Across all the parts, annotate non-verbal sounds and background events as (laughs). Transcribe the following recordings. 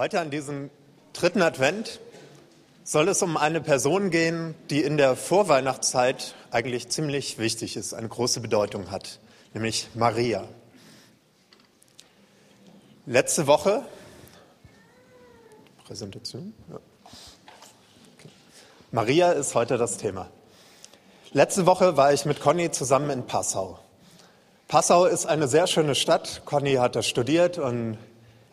Heute an diesem dritten Advent soll es um eine Person gehen, die in der Vorweihnachtszeit eigentlich ziemlich wichtig ist, eine große Bedeutung hat, nämlich Maria. Letzte Woche, Präsentation, ja. okay. Maria ist heute das Thema. Letzte Woche war ich mit Conny zusammen in Passau. Passau ist eine sehr schöne Stadt. Conny hat da studiert und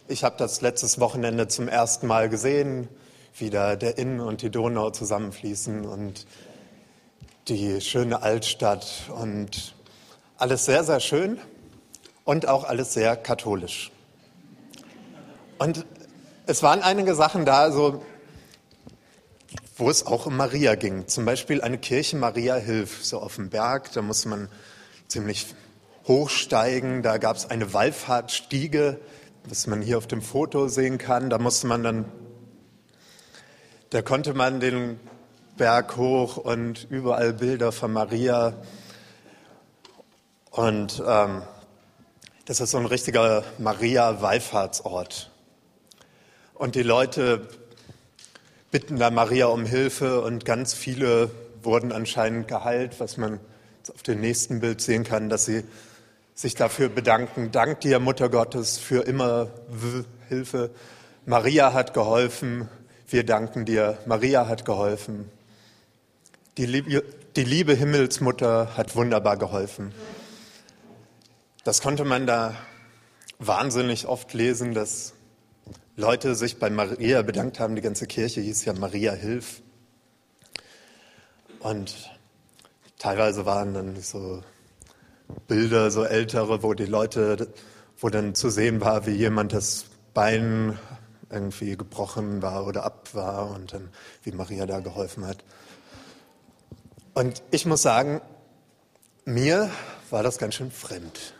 ich habe das letztes Wochenende zum ersten Mal gesehen, wie da der Inn und die Donau zusammenfließen und die schöne Altstadt und alles sehr, sehr schön und auch alles sehr katholisch. Und es waren einige Sachen da, so, wo es auch um Maria ging. Zum Beispiel eine Kirche Maria Hilf, so auf dem Berg, da musste man ziemlich hochsteigen, da gab es eine Wallfahrtsstiege, was man hier auf dem Foto sehen kann. Da musste man dann, da konnte man den Berg hoch und überall Bilder von Maria. Und ähm, das ist so ein richtiger Maria-Wallfahrtsort. Und die Leute bitten da Maria um Hilfe und ganz viele wurden anscheinend geheilt, was man auf dem nächsten Bild sehen kann, dass sie sich dafür bedanken. Dank dir, Mutter Gottes, für immer Hilfe. Maria hat geholfen. Wir danken dir. Maria hat geholfen. Die liebe, die liebe Himmelsmutter hat wunderbar geholfen. Das konnte man da wahnsinnig oft lesen, dass Leute sich bei Maria bedankt haben. Die ganze Kirche hieß ja Maria Hilf. Und teilweise waren dann so Bilder, so ältere, wo die Leute, wo dann zu sehen war, wie jemand das Bein irgendwie gebrochen war oder ab war und dann wie Maria da geholfen hat. Und ich muss sagen, mir war das ganz schön fremd,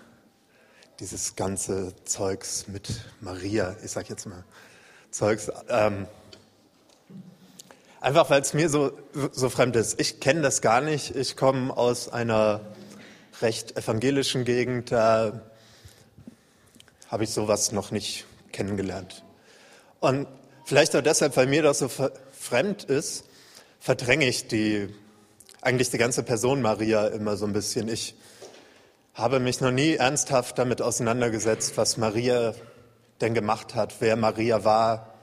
dieses ganze Zeugs mit Maria, ich sag jetzt mal Zeugs. Ähm, einfach weil es mir so, so fremd ist. Ich kenne das gar nicht. Ich komme aus einer recht evangelischen Gegend, da habe ich sowas noch nicht kennengelernt. Und vielleicht auch deshalb, weil mir das so fremd ist, verdränge ich die, eigentlich die ganze Person Maria immer so ein bisschen. Ich habe mich noch nie ernsthaft damit auseinandergesetzt, was Maria denn gemacht hat, wer Maria war,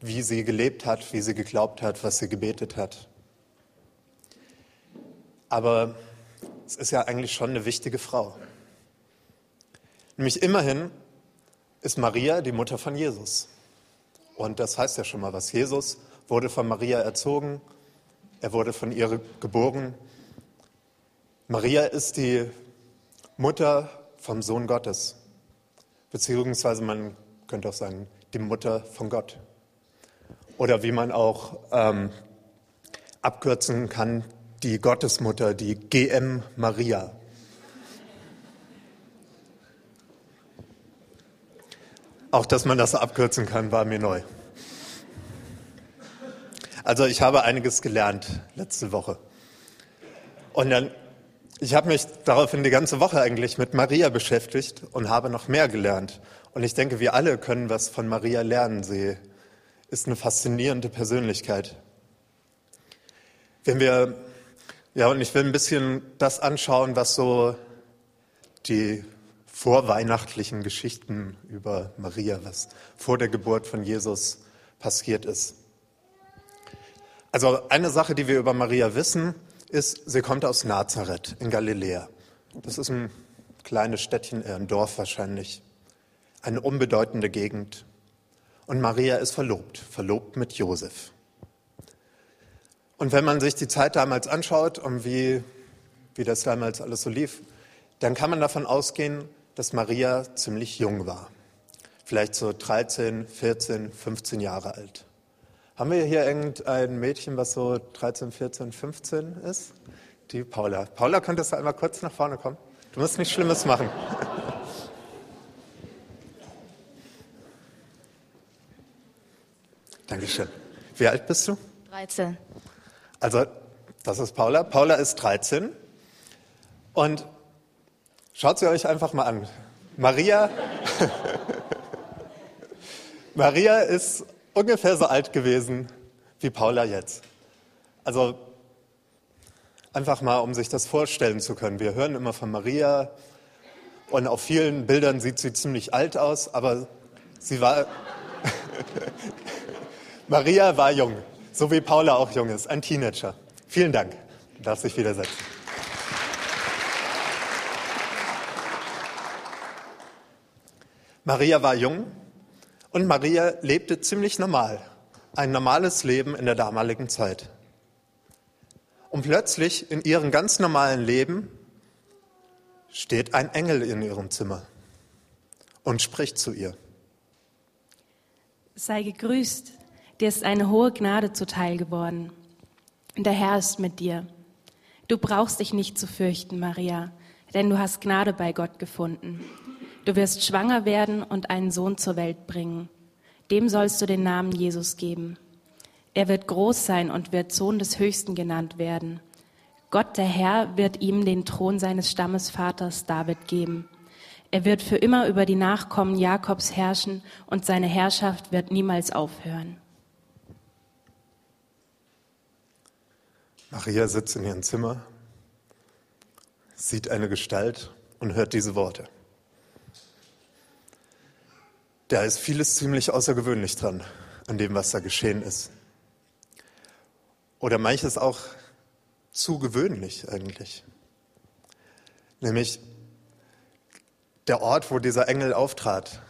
wie sie gelebt hat, wie sie geglaubt hat, was sie gebetet hat. Aber es ist ja eigentlich schon eine wichtige Frau. Nämlich immerhin ist Maria die Mutter von Jesus. Und das heißt ja schon mal was. Jesus wurde von Maria erzogen, er wurde von ihr geboren. Maria ist die Mutter vom Sohn Gottes, beziehungsweise man könnte auch sagen, die Mutter von Gott. Oder wie man auch ähm, abkürzen kann, die Gottesmutter, die GM Maria. Auch dass man das abkürzen kann, war mir neu. Also ich habe einiges gelernt letzte Woche. Und dann, ich habe mich daraufhin die ganze Woche eigentlich mit Maria beschäftigt und habe noch mehr gelernt. Und ich denke, wir alle können was von Maria lernen. Sie ist eine faszinierende Persönlichkeit. Wenn wir ja, und ich will ein bisschen das anschauen, was so die vorweihnachtlichen Geschichten über Maria, was vor der Geburt von Jesus passiert ist. Also eine Sache, die wir über Maria wissen, ist, sie kommt aus Nazareth in Galiläa. Das ist ein kleines Städtchen, ein Dorf wahrscheinlich, eine unbedeutende Gegend. Und Maria ist verlobt, verlobt mit Josef. Und wenn man sich die Zeit damals anschaut und wie, wie das damals alles so lief, dann kann man davon ausgehen, dass Maria ziemlich jung war. Vielleicht so 13, 14, 15 Jahre alt. Haben wir hier irgendein Mädchen, was so 13, 14, 15 ist? Die Paula. Paula, könntest du einmal kurz nach vorne kommen? Du musst nichts Schlimmes machen. (laughs) Dankeschön. Wie alt bist du? 13. Also, das ist Paula. Paula ist 13. Und schaut sie euch einfach mal an. Maria, (laughs) Maria ist ungefähr so alt gewesen wie Paula jetzt. Also einfach mal, um sich das vorstellen zu können. Wir hören immer von Maria und auf vielen Bildern sieht sie ziemlich alt aus, aber sie war. (laughs) Maria war jung, so wie Paula auch jung ist, ein Teenager. Vielen Dank. Du darfst dich wieder setzen. Maria war jung und Maria lebte ziemlich normal, ein normales Leben in der damaligen Zeit. Und plötzlich in ihrem ganz normalen Leben steht ein Engel in ihrem Zimmer und spricht zu ihr. Sei gegrüßt, dir ist eine hohe Gnade zuteil geworden. Der Herr ist mit dir. Du brauchst dich nicht zu fürchten, Maria, denn du hast Gnade bei Gott gefunden. Du wirst schwanger werden und einen Sohn zur Welt bringen. Dem sollst du den Namen Jesus geben. Er wird groß sein und wird Sohn des Höchsten genannt werden. Gott der Herr wird ihm den Thron seines Stammesvaters David geben. Er wird für immer über die Nachkommen Jakobs herrschen und seine Herrschaft wird niemals aufhören. Maria sitzt in ihrem Zimmer, sieht eine Gestalt und hört diese Worte. Da ist vieles ziemlich außergewöhnlich dran, an dem, was da geschehen ist. Oder manches auch zu gewöhnlich eigentlich. Nämlich der Ort, wo dieser Engel auftrat,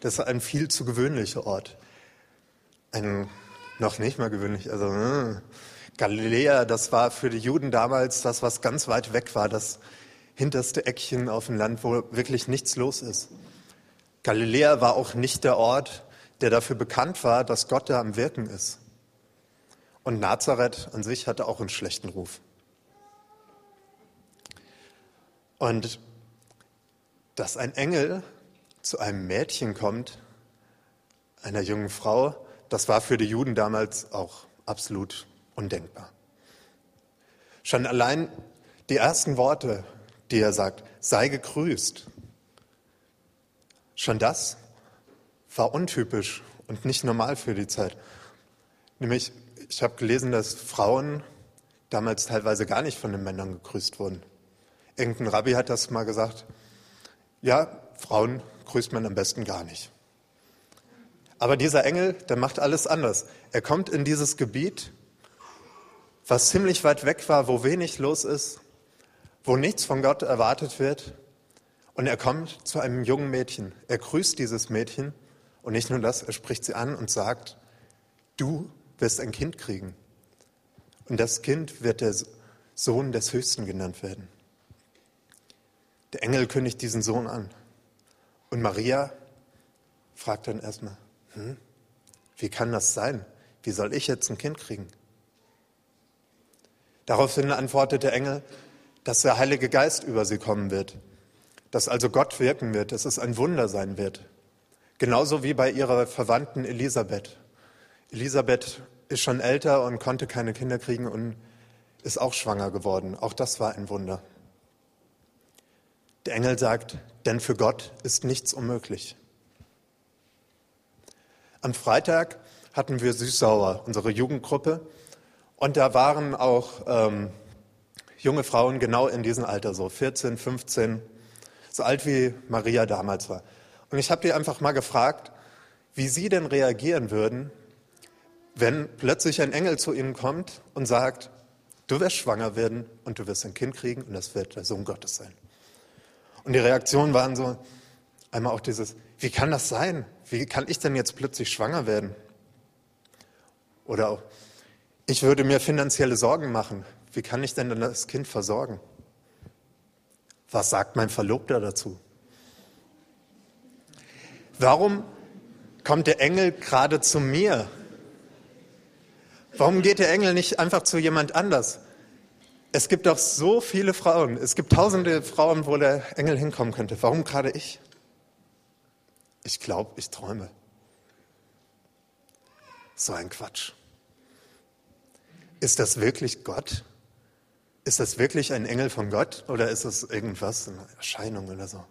das ist ein viel zu gewöhnlicher Ort. Ein noch nicht mal gewöhnlich, also äh, Galiläa, das war für die Juden damals das, was ganz weit weg war, das hinterste Eckchen auf dem Land, wo wirklich nichts los ist. Galiläa war auch nicht der Ort, der dafür bekannt war, dass Gott da am Wirken ist. Und Nazareth an sich hatte auch einen schlechten Ruf. Und dass ein Engel zu einem Mädchen kommt, einer jungen Frau, das war für die Juden damals auch absolut undenkbar. Schon allein die ersten Worte, die er sagt, sei gegrüßt, Schon das war untypisch und nicht normal für die Zeit. Nämlich, ich habe gelesen, dass Frauen damals teilweise gar nicht von den Männern gegrüßt wurden. Irgendein Rabbi hat das mal gesagt. Ja, Frauen grüßt man am besten gar nicht. Aber dieser Engel, der macht alles anders. Er kommt in dieses Gebiet, was ziemlich weit weg war, wo wenig los ist, wo nichts von Gott erwartet wird und er kommt zu einem jungen Mädchen. Er grüßt dieses Mädchen und nicht nur das, er spricht sie an und sagt, du wirst ein Kind kriegen. Und das Kind wird der Sohn des Höchsten genannt werden. Der Engel kündigt diesen Sohn an. Und Maria fragt dann erstmal, hm, wie kann das sein? Wie soll ich jetzt ein Kind kriegen? Daraufhin antwortet der Engel, dass der Heilige Geist über sie kommen wird dass also Gott wirken wird, dass es ein Wunder sein wird. Genauso wie bei ihrer Verwandten Elisabeth. Elisabeth ist schon älter und konnte keine Kinder kriegen und ist auch schwanger geworden. Auch das war ein Wunder. Der Engel sagt, denn für Gott ist nichts unmöglich. Am Freitag hatten wir Süßsauer, unsere Jugendgruppe, und da waren auch ähm, junge Frauen genau in diesem Alter, so 14, 15, so alt wie Maria damals war. Und ich habe die einfach mal gefragt, wie sie denn reagieren würden, wenn plötzlich ein Engel zu ihnen kommt und sagt, du wirst schwanger werden und du wirst ein Kind kriegen und das wird der Sohn Gottes sein. Und die Reaktionen waren so, einmal auch dieses, wie kann das sein? Wie kann ich denn jetzt plötzlich schwanger werden? Oder auch, ich würde mir finanzielle Sorgen machen. Wie kann ich denn das Kind versorgen? Was sagt mein Verlobter dazu? Warum kommt der Engel gerade zu mir? Warum geht der Engel nicht einfach zu jemand anders? Es gibt doch so viele Frauen, es gibt tausende Frauen, wo der Engel hinkommen könnte. Warum gerade ich? Ich glaube, ich träume. So ein Quatsch. Ist das wirklich Gott? Ist das wirklich ein Engel von Gott oder ist es irgendwas, eine Erscheinung oder so?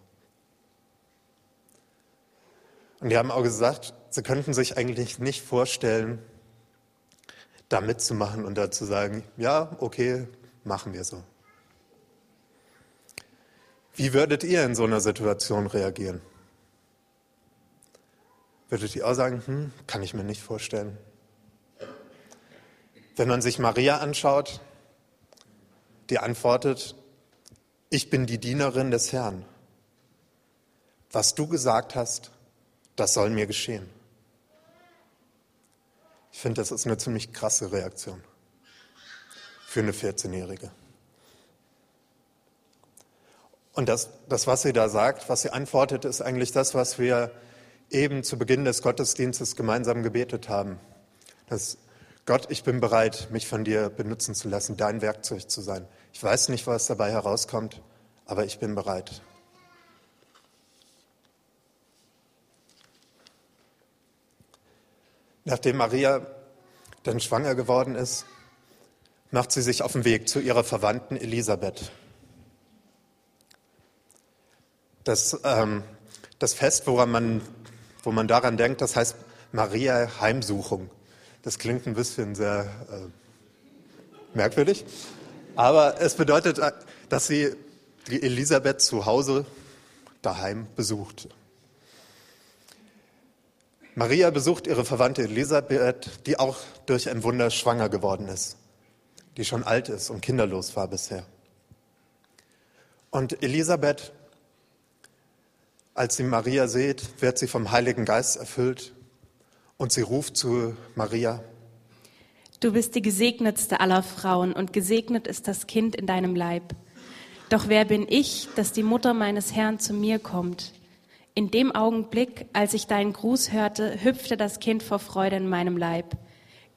Und die haben auch gesagt, sie könnten sich eigentlich nicht vorstellen, da mitzumachen und da zu sagen, ja, okay, machen wir so. Wie würdet ihr in so einer Situation reagieren? Würdet ihr auch sagen, hm, kann ich mir nicht vorstellen? Wenn man sich Maria anschaut, die antwortet, ich bin die Dienerin des Herrn. Was du gesagt hast, das soll mir geschehen. Ich finde, das ist eine ziemlich krasse Reaktion für eine 14-Jährige. Und das, das, was sie da sagt, was sie antwortet, ist eigentlich das, was wir eben zu Beginn des Gottesdienstes gemeinsam gebetet haben. Das Gott, ich bin bereit, mich von dir benutzen zu lassen, dein Werkzeug zu sein. Ich weiß nicht, was dabei herauskommt, aber ich bin bereit. Nachdem Maria dann schwanger geworden ist, macht sie sich auf den Weg zu ihrer Verwandten Elisabeth. Das, ähm, das Fest, woran man, wo man daran denkt, das heißt Maria Heimsuchung. Das klingt ein bisschen sehr äh, merkwürdig, aber es bedeutet, äh, dass sie die Elisabeth zu Hause daheim besucht. Maria besucht ihre Verwandte Elisabeth, die auch durch ein Wunder schwanger geworden ist, die schon alt ist und kinderlos war bisher. Und Elisabeth, als sie Maria sieht, wird sie vom Heiligen Geist erfüllt und sie ruft zu Maria. Du bist die gesegnetste aller Frauen und gesegnet ist das Kind in deinem Leib. Doch wer bin ich, dass die Mutter meines Herrn zu mir kommt? In dem Augenblick, als ich deinen Gruß hörte, hüpfte das Kind vor Freude in meinem Leib.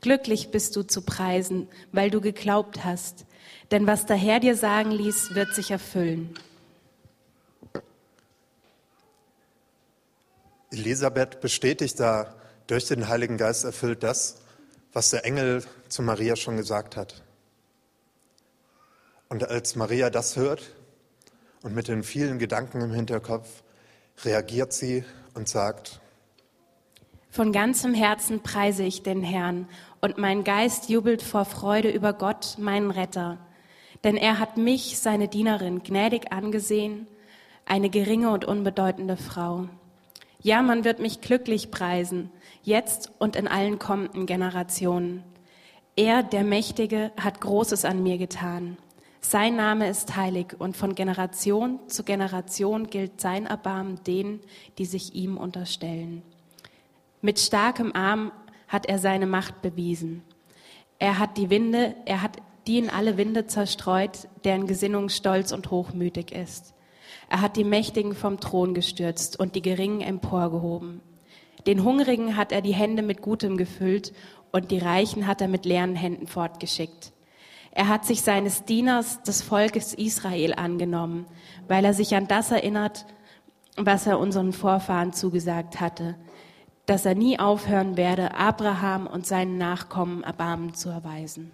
Glücklich bist du zu preisen, weil du geglaubt hast. Denn was der Herr dir sagen ließ, wird sich erfüllen. Elisabeth bestätigt da durch den Heiligen Geist erfüllt das, was der Engel zu Maria schon gesagt hat. Und als Maria das hört und mit den vielen Gedanken im Hinterkopf reagiert sie und sagt, von ganzem Herzen preise ich den Herrn und mein Geist jubelt vor Freude über Gott, meinen Retter. Denn er hat mich, seine Dienerin, gnädig angesehen, eine geringe und unbedeutende Frau. Ja, man wird mich glücklich preisen, jetzt und in allen kommenden Generationen. Er, der Mächtige, hat Großes an mir getan. Sein Name ist heilig und von Generation zu Generation gilt sein Erbarmen denen, die sich ihm unterstellen. Mit starkem Arm hat er seine Macht bewiesen. Er hat die Winde, er hat die in alle Winde zerstreut, deren Gesinnung stolz und hochmütig ist. Er hat die Mächtigen vom Thron gestürzt und die Geringen emporgehoben. Den Hungrigen hat er die Hände mit Gutem gefüllt und die Reichen hat er mit leeren Händen fortgeschickt. Er hat sich seines Dieners, des Volkes Israel, angenommen, weil er sich an das erinnert, was er unseren Vorfahren zugesagt hatte, dass er nie aufhören werde, Abraham und seinen Nachkommen Erbarmen zu erweisen.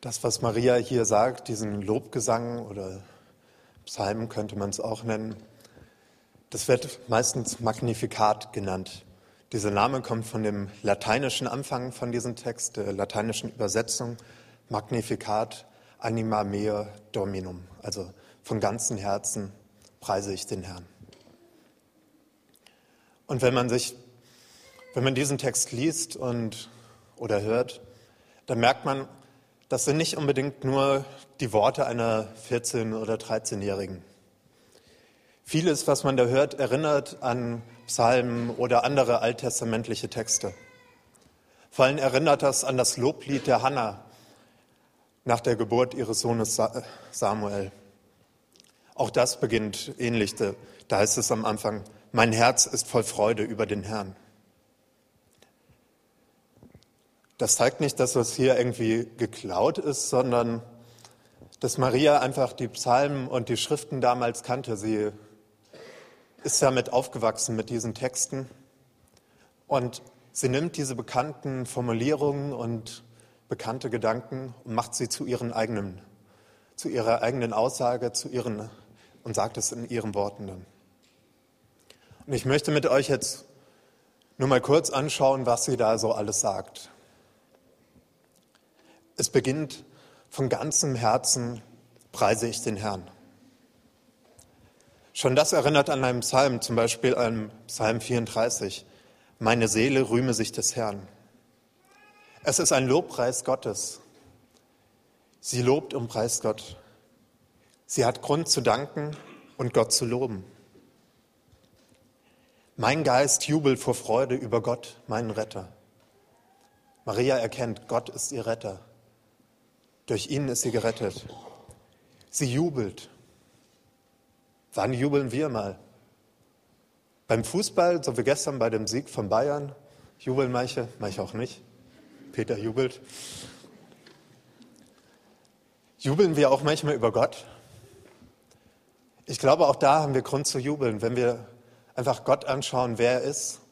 Das, was Maria hier sagt, diesen Lobgesang oder Psalm könnte man es auch nennen, das wird meistens Magnifikat genannt. Dieser Name kommt von dem lateinischen Anfang von diesem Text, der lateinischen Übersetzung, Magnificat anima mea dominum, also von ganzem Herzen preise ich den Herrn. Und wenn man sich, wenn man diesen Text liest und oder hört, dann merkt man, das sind nicht unbedingt nur die Worte einer 14- oder 13-Jährigen. Vieles, was man da hört, erinnert an Psalmen oder andere alttestamentliche Texte. Vor allem erinnert das an das Loblied der Hannah nach der Geburt ihres Sohnes Samuel. Auch das beginnt ähnlich. Da heißt es am Anfang, mein Herz ist voll Freude über den Herrn. Das zeigt nicht, dass das hier irgendwie geklaut ist, sondern dass Maria einfach die Psalmen und die Schriften damals kannte. Sie ist damit aufgewachsen mit diesen Texten und sie nimmt diese bekannten Formulierungen und bekannte Gedanken und macht sie zu ihren eigenen, zu ihrer eigenen Aussage, zu ihren und sagt es in ihren Worten dann. Und ich möchte mit euch jetzt nur mal kurz anschauen, was sie da so alles sagt. Es beginnt von ganzem Herzen preise ich den Herrn. Schon das erinnert an einen Psalm, zum Beispiel an Psalm 34. Meine Seele rühme sich des Herrn. Es ist ein Lobpreis Gottes. Sie lobt und preist Gott. Sie hat Grund zu danken und Gott zu loben. Mein Geist jubelt vor Freude über Gott, meinen Retter. Maria erkennt, Gott ist ihr Retter. Durch ihn ist sie gerettet. Sie jubelt. Wann jubeln wir mal? Beim Fußball, so wie gestern bei dem Sieg von Bayern, jubeln manche, manche auch nicht. Peter jubelt. Jubeln wir auch manchmal über Gott? Ich glaube, auch da haben wir Grund zu jubeln, wenn wir einfach Gott anschauen, wer er ist,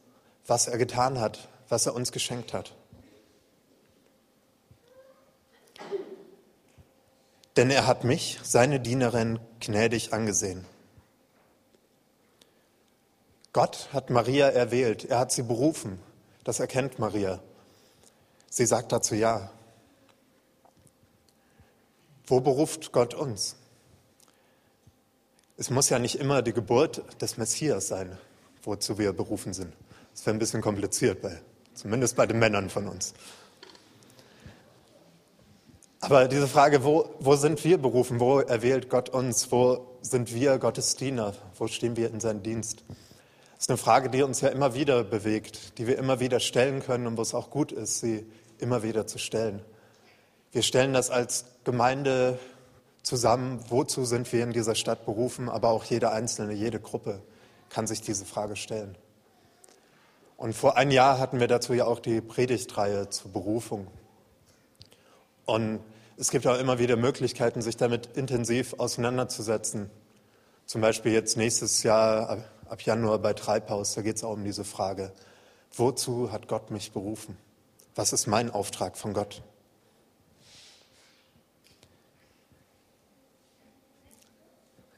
was er getan hat, was er uns geschenkt hat. Denn er hat mich, seine Dienerin, gnädig angesehen. Gott hat Maria erwählt, er hat sie berufen. Das erkennt Maria. Sie sagt dazu ja. Wo beruft Gott uns? Es muss ja nicht immer die Geburt des Messias sein, wozu wir berufen sind. Das wäre ein bisschen kompliziert, bei, zumindest bei den Männern von uns. Aber diese Frage, wo, wo sind wir berufen? Wo erwählt Gott uns? Wo sind wir Gottes Diener? Wo stehen wir in seinem Dienst? Das ist eine Frage, die uns ja immer wieder bewegt, die wir immer wieder stellen können und wo es auch gut ist, sie immer wieder zu stellen. Wir stellen das als Gemeinde zusammen, wozu sind wir in dieser Stadt berufen, aber auch jeder Einzelne, jede Gruppe kann sich diese Frage stellen. Und vor einem Jahr hatten wir dazu ja auch die Predigtreihe zur Berufung. Und es gibt auch immer wieder Möglichkeiten, sich damit intensiv auseinanderzusetzen. Zum Beispiel jetzt nächstes Jahr ab Januar bei Treibhaus, da geht es auch um diese Frage, wozu hat Gott mich berufen? Was ist mein Auftrag von Gott?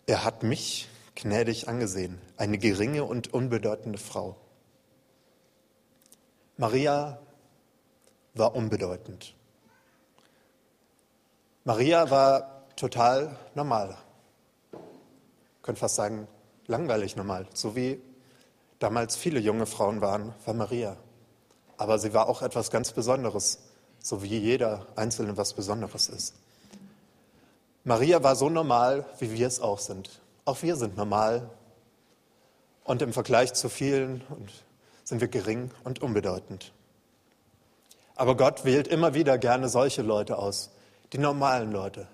Er hat mich gnädig angesehen, eine geringe und unbedeutende Frau. Maria war unbedeutend. Maria war total normal. Könnte fast sagen, langweilig normal, so wie damals viele junge Frauen waren, war Maria. Aber sie war auch etwas ganz Besonderes, so wie jeder Einzelne was Besonderes ist. Maria war so normal, wie wir es auch sind. Auch wir sind normal und im Vergleich zu vielen sind wir gering und unbedeutend. Aber Gott wählt immer wieder gerne solche Leute aus, die normalen Leute,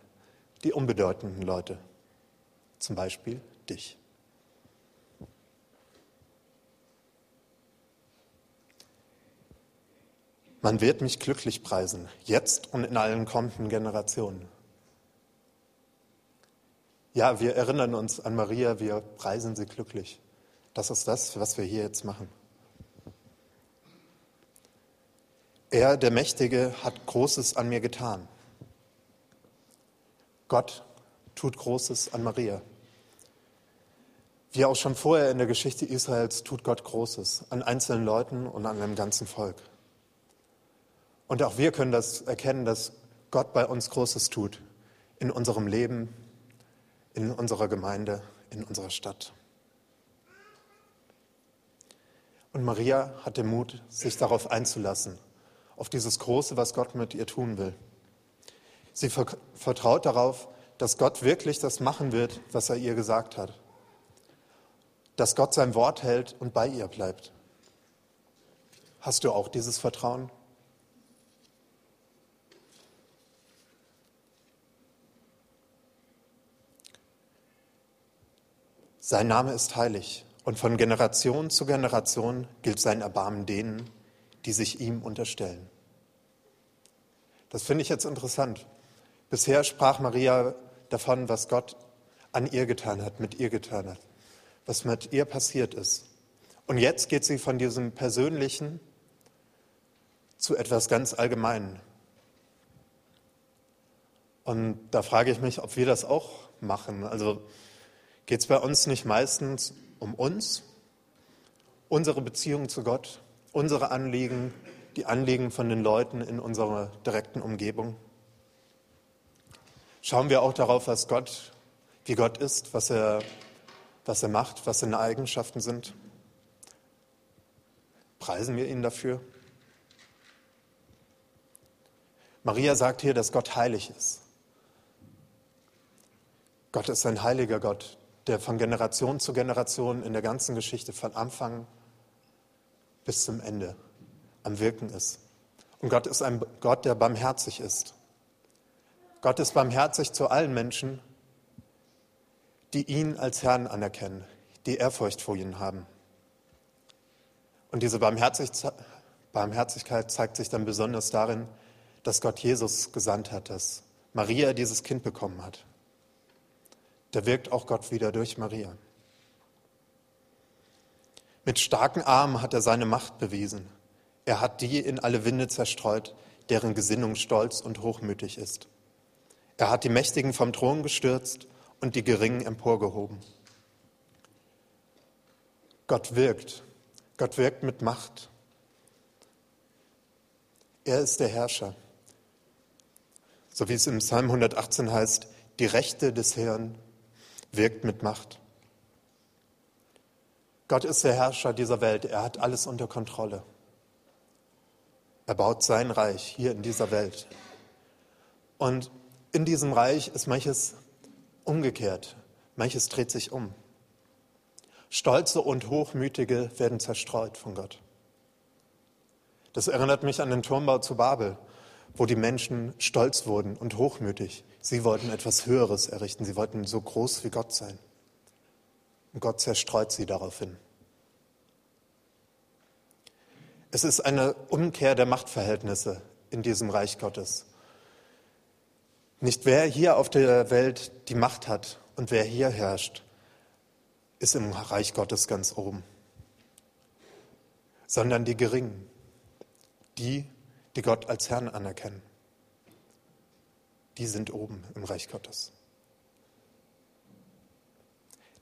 die unbedeutenden Leute, zum Beispiel dich. Man wird mich glücklich preisen, jetzt und in allen kommenden Generationen. Ja, wir erinnern uns an Maria, wir preisen sie glücklich. Das ist das, was wir hier jetzt machen. Er, der Mächtige, hat Großes an mir getan. Gott tut Großes an Maria. Wie auch schon vorher in der Geschichte Israels tut Gott Großes an einzelnen Leuten und an einem ganzen Volk. Und auch wir können das erkennen, dass Gott bei uns Großes tut. In unserem Leben, in unserer Gemeinde, in unserer Stadt. Und Maria hat den Mut, sich darauf einzulassen, auf dieses Große, was Gott mit ihr tun will. Sie vertraut darauf, dass Gott wirklich das machen wird, was er ihr gesagt hat. Dass Gott sein Wort hält und bei ihr bleibt. Hast du auch dieses Vertrauen? Sein Name ist heilig und von Generation zu Generation gilt sein Erbarmen denen, die sich ihm unterstellen. Das finde ich jetzt interessant. Bisher sprach Maria davon, was Gott an ihr getan hat, mit ihr getan hat, was mit ihr passiert ist. Und jetzt geht sie von diesem Persönlichen zu etwas ganz Allgemeinen. Und da frage ich mich, ob wir das auch machen. Also Geht es bei uns nicht meistens um uns, unsere Beziehung zu Gott, unsere Anliegen, die Anliegen von den Leuten in unserer direkten Umgebung? Schauen wir auch darauf, was Gott, wie Gott ist, was er, was er macht, was seine Eigenschaften sind? Preisen wir ihn dafür? Maria sagt hier, dass Gott heilig ist. Gott ist ein heiliger Gott, der von Generation zu Generation in der ganzen Geschichte von Anfang bis zum Ende am Wirken ist. Und Gott ist ein Gott, der barmherzig ist. Gott ist barmherzig zu allen Menschen, die ihn als Herrn anerkennen, die Ehrfurcht vor ihm haben. Und diese Barmherzigkeit zeigt sich dann besonders darin, dass Gott Jesus gesandt hat, dass Maria dieses Kind bekommen hat. Da wirkt auch Gott wieder durch Maria. Mit starken Armen hat er seine Macht bewiesen. Er hat die in alle Winde zerstreut, deren Gesinnung stolz und hochmütig ist. Er hat die Mächtigen vom Thron gestürzt und die Geringen emporgehoben. Gott wirkt. Gott wirkt mit Macht. Er ist der Herrscher. So wie es im Psalm 118 heißt, die Rechte des Herrn wirkt mit Macht. Gott ist der Herrscher dieser Welt. Er hat alles unter Kontrolle. Er baut sein Reich hier in dieser Welt. Und in diesem Reich ist manches umgekehrt. Manches dreht sich um. Stolze und Hochmütige werden zerstreut von Gott. Das erinnert mich an den Turmbau zu Babel, wo die Menschen stolz wurden und hochmütig. Sie wollten etwas Höheres errichten. Sie wollten so groß wie Gott sein. Und Gott zerstreut sie daraufhin. Es ist eine Umkehr der Machtverhältnisse in diesem Reich Gottes. Nicht wer hier auf der Welt die Macht hat und wer hier herrscht, ist im Reich Gottes ganz oben, sondern die Geringen, die, die Gott als Herrn anerkennen. Die sind oben im Reich Gottes.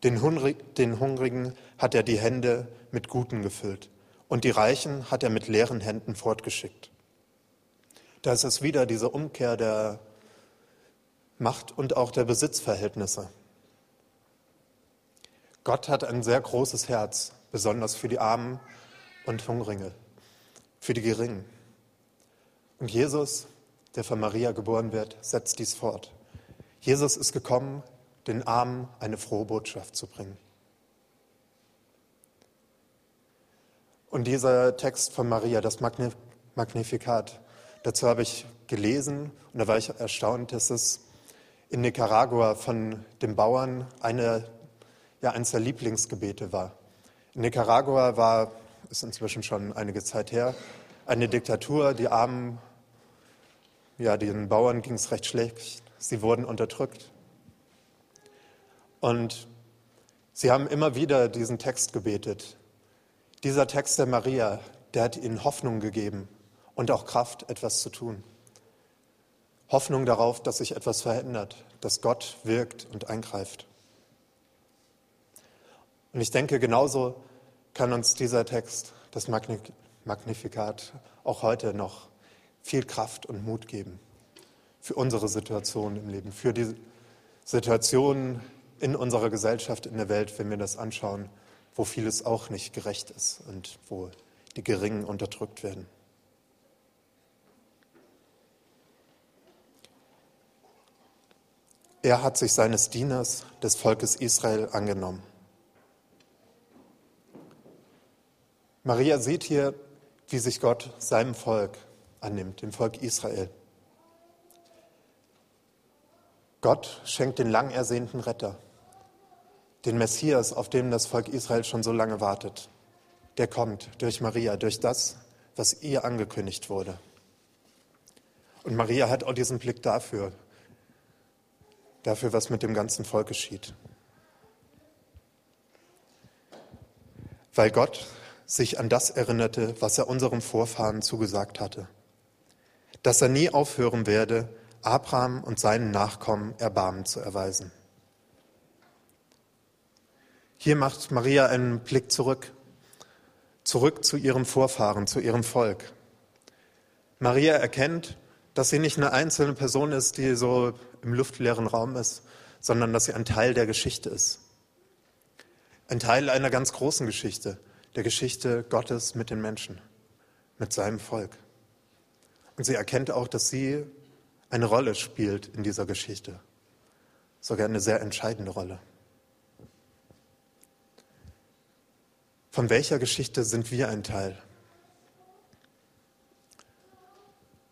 Den, Hungrig, den Hungrigen hat er die Hände mit Guten gefüllt und die Reichen hat er mit leeren Händen fortgeschickt. Da ist es wieder diese Umkehr der Macht und auch der Besitzverhältnisse. Gott hat ein sehr großes Herz, besonders für die Armen und Hungringe, für die Geringen. Und Jesus, der von Maria geboren wird, setzt dies fort. Jesus ist gekommen, den Armen eine frohe Botschaft zu bringen. Und dieser Text von Maria, das Magnifikat, dazu habe ich gelesen und da war ich erstaunt, dass es in Nicaragua von den Bauern eine, ja, eines der Lieblingsgebete war. In Nicaragua war, ist inzwischen schon einige Zeit her, eine Diktatur. Die armen, ja, den Bauern ging es recht schlecht. Sie wurden unterdrückt. Und sie haben immer wieder diesen Text gebetet. Dieser Text der Maria, der hat ihnen Hoffnung gegeben und auch Kraft, etwas zu tun. Hoffnung darauf, dass sich etwas verändert, dass Gott wirkt und eingreift. Und ich denke, genauso kann uns dieser Text, das Magnifikat, auch heute noch viel Kraft und Mut geben für unsere Situation im Leben, für die Situation in unserer Gesellschaft, in der Welt, wenn wir das anschauen, wo vieles auch nicht gerecht ist und wo die Geringen unterdrückt werden. Er hat sich seines Dieners, des Volkes Israel, angenommen. Maria sieht hier, wie sich Gott seinem Volk annimmt, dem Volk Israel. Gott schenkt den lang ersehnten Retter, den Messias, auf den das Volk Israel schon so lange wartet. Der kommt durch Maria, durch das, was ihr angekündigt wurde. Und Maria hat auch diesen Blick dafür, dafür, was mit dem ganzen Volk geschieht. Weil Gott sich an das erinnerte, was er unserem Vorfahren zugesagt hatte, dass er nie aufhören werde, Abraham und seinen Nachkommen Erbarmen zu erweisen. Hier macht Maria einen Blick zurück, zurück zu ihrem Vorfahren, zu ihrem Volk. Maria erkennt, dass sie nicht eine einzelne Person ist, die so im luftleeren Raum ist, sondern dass sie ein Teil der Geschichte ist. Ein Teil einer ganz großen Geschichte, der Geschichte Gottes mit den Menschen, mit seinem Volk. Und sie erkennt auch, dass sie eine Rolle spielt in dieser Geschichte, sogar eine sehr entscheidende Rolle. Von welcher Geschichte sind wir ein Teil?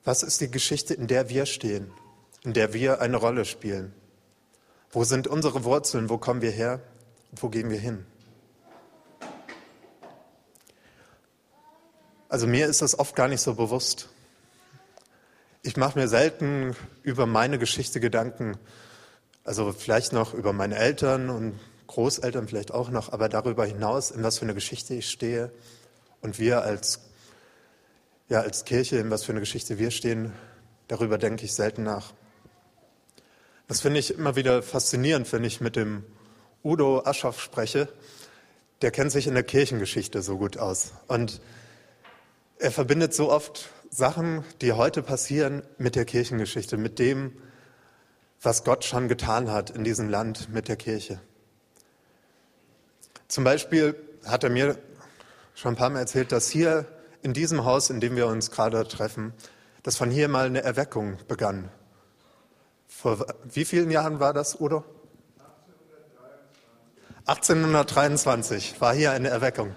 Was ist die Geschichte, in der wir stehen, in der wir eine Rolle spielen? Wo sind unsere Wurzeln? Wo kommen wir her? Wo gehen wir hin? Also mir ist das oft gar nicht so bewusst. Ich mache mir selten über meine Geschichte Gedanken, also vielleicht noch über meine Eltern und Großeltern vielleicht auch noch, aber darüber hinaus, in was für eine Geschichte ich stehe und wir als, ja, als Kirche, in was für eine Geschichte wir stehen, darüber denke ich selten nach. Das finde ich immer wieder faszinierend, wenn ich mit dem Udo Aschoff spreche. Der kennt sich in der Kirchengeschichte so gut aus. Und er verbindet so oft Sachen, die heute passieren, mit der Kirchengeschichte, mit dem, was Gott schon getan hat in diesem Land mit der Kirche. Zum Beispiel hat er mir schon ein paar Mal erzählt, dass hier in diesem Haus, in dem wir uns gerade treffen, dass von hier mal eine Erweckung begann. Vor wie vielen Jahren war das, Udo? 1823 war hier eine Erweckung.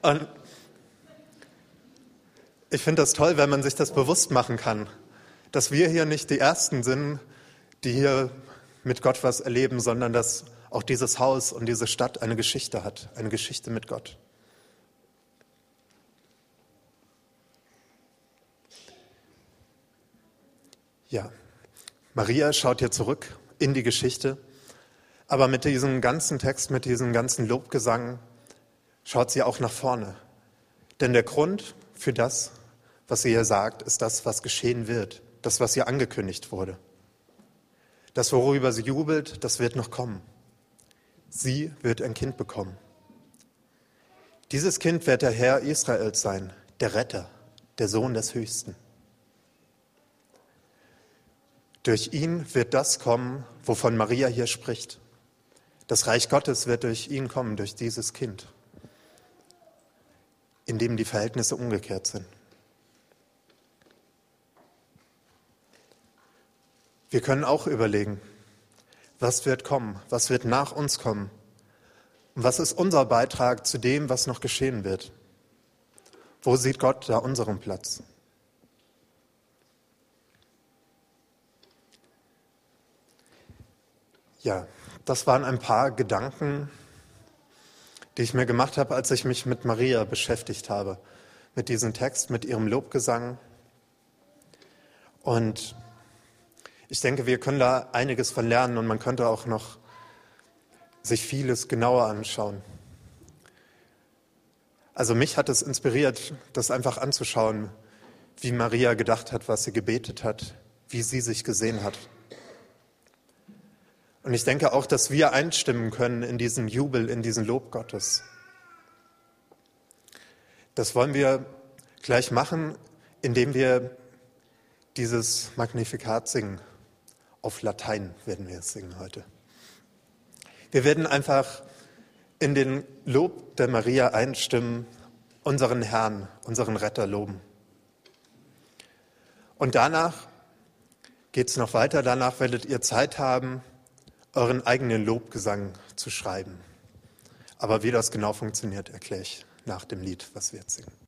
Und ich finde das toll, wenn man sich das bewusst machen kann, dass wir hier nicht die Ersten sind, die hier mit Gott was erleben, sondern dass auch dieses Haus und diese Stadt eine Geschichte hat, eine Geschichte mit Gott. Ja, Maria schaut hier zurück in die Geschichte, aber mit diesem ganzen Text, mit diesem ganzen Lobgesang schaut sie auch nach vorne. Denn der Grund für das, was sie hier sagt, ist das, was geschehen wird, das, was ihr angekündigt wurde. Das, worüber sie jubelt, das wird noch kommen. Sie wird ein Kind bekommen. Dieses Kind wird der Herr Israels sein, der Retter, der Sohn des Höchsten. Durch ihn wird das kommen, wovon Maria hier spricht. Das Reich Gottes wird durch ihn kommen, durch dieses Kind, in dem die Verhältnisse umgekehrt sind. Wir können auch überlegen, was wird kommen, was wird nach uns kommen und was ist unser Beitrag zu dem, was noch geschehen wird. Wo sieht Gott da unseren Platz? Ja, das waren ein paar Gedanken, die ich mir gemacht habe, als ich mich mit Maria beschäftigt habe, mit diesem Text, mit ihrem Lobgesang. Und ich denke, wir können da einiges von lernen und man könnte auch noch sich vieles genauer anschauen. Also mich hat es inspiriert, das einfach anzuschauen, wie Maria gedacht hat, was sie gebetet hat, wie sie sich gesehen hat. Und ich denke auch, dass wir einstimmen können in diesen Jubel, in diesen Lob Gottes. Das wollen wir gleich machen, indem wir dieses Magnifikat singen. Auf Latein werden wir es singen heute. Wir werden einfach in den Lob der Maria einstimmen, unseren Herrn, unseren Retter loben. Und danach geht es noch weiter. Danach werdet ihr Zeit haben, euren eigenen Lobgesang zu schreiben. Aber wie das genau funktioniert, erkläre ich nach dem Lied, was wir jetzt singen.